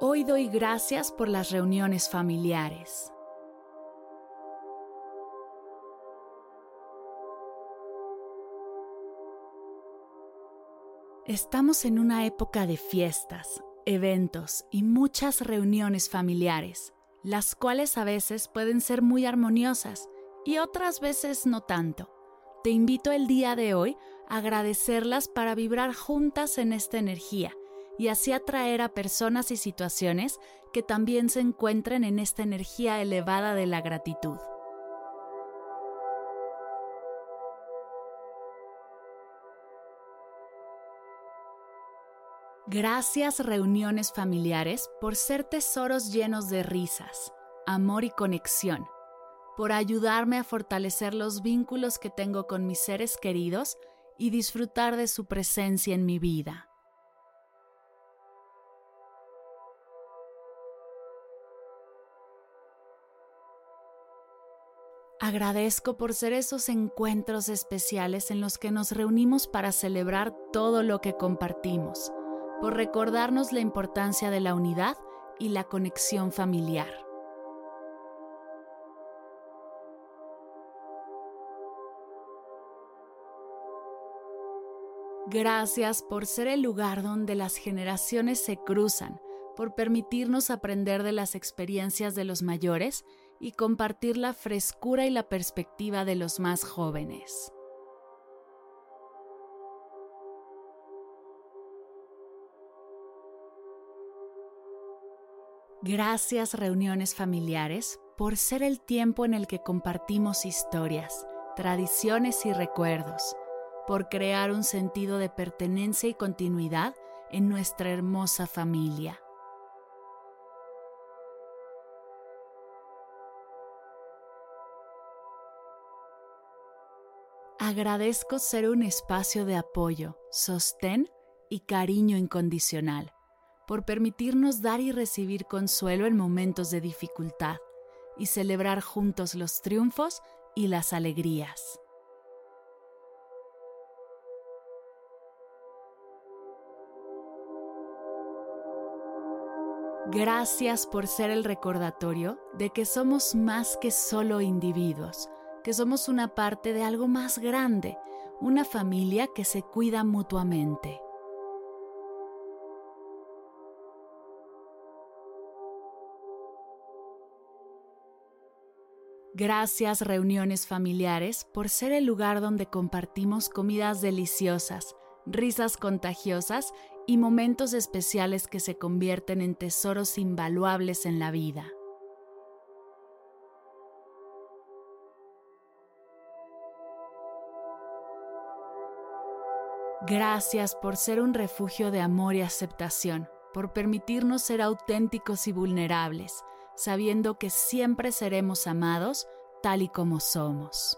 Hoy doy gracias por las reuniones familiares. Estamos en una época de fiestas, eventos y muchas reuniones familiares, las cuales a veces pueden ser muy armoniosas y otras veces no tanto. Te invito el día de hoy a agradecerlas para vibrar juntas en esta energía y así atraer a personas y situaciones que también se encuentren en esta energía elevada de la gratitud. Gracias reuniones familiares por ser tesoros llenos de risas, amor y conexión, por ayudarme a fortalecer los vínculos que tengo con mis seres queridos y disfrutar de su presencia en mi vida. Agradezco por ser esos encuentros especiales en los que nos reunimos para celebrar todo lo que compartimos, por recordarnos la importancia de la unidad y la conexión familiar. Gracias por ser el lugar donde las generaciones se cruzan, por permitirnos aprender de las experiencias de los mayores y compartir la frescura y la perspectiva de los más jóvenes. Gracias reuniones familiares por ser el tiempo en el que compartimos historias, tradiciones y recuerdos, por crear un sentido de pertenencia y continuidad en nuestra hermosa familia. Agradezco ser un espacio de apoyo, sostén y cariño incondicional, por permitirnos dar y recibir consuelo en momentos de dificultad y celebrar juntos los triunfos y las alegrías. Gracias por ser el recordatorio de que somos más que solo individuos, que somos una parte de algo más grande, una familia que se cuida mutuamente. Gracias reuniones familiares por ser el lugar donde compartimos comidas deliciosas, risas contagiosas y momentos especiales que se convierten en tesoros invaluables en la vida. Gracias por ser un refugio de amor y aceptación, por permitirnos ser auténticos y vulnerables, sabiendo que siempre seremos amados tal y como somos.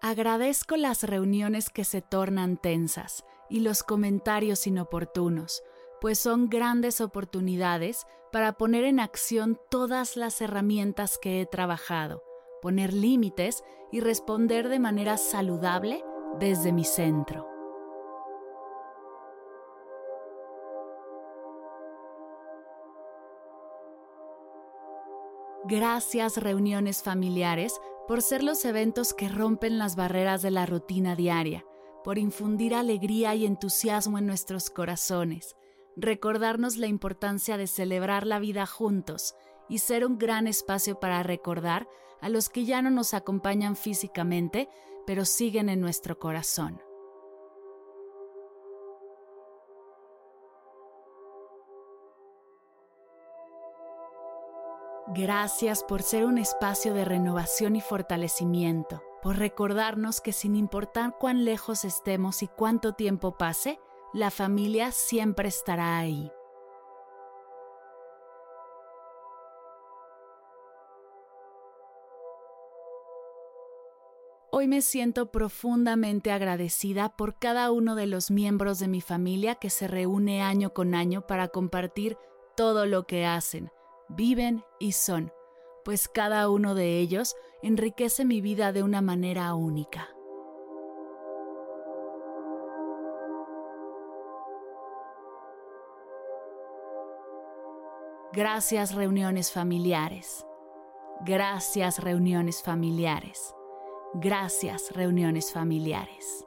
Agradezco las reuniones que se tornan tensas y los comentarios inoportunos, pues son grandes oportunidades para poner en acción todas las herramientas que he trabajado, poner límites y responder de manera saludable desde mi centro. Gracias reuniones familiares por ser los eventos que rompen las barreras de la rutina diaria, por infundir alegría y entusiasmo en nuestros corazones, recordarnos la importancia de celebrar la vida juntos y ser un gran espacio para recordar a los que ya no nos acompañan físicamente, pero siguen en nuestro corazón. Gracias por ser un espacio de renovación y fortalecimiento, por recordarnos que sin importar cuán lejos estemos y cuánto tiempo pase, la familia siempre estará ahí. Hoy me siento profundamente agradecida por cada uno de los miembros de mi familia que se reúne año con año para compartir todo lo que hacen, viven y son, pues cada uno de ellos enriquece mi vida de una manera única. Gracias reuniones familiares. Gracias reuniones familiares. Gracias, reuniones familiares.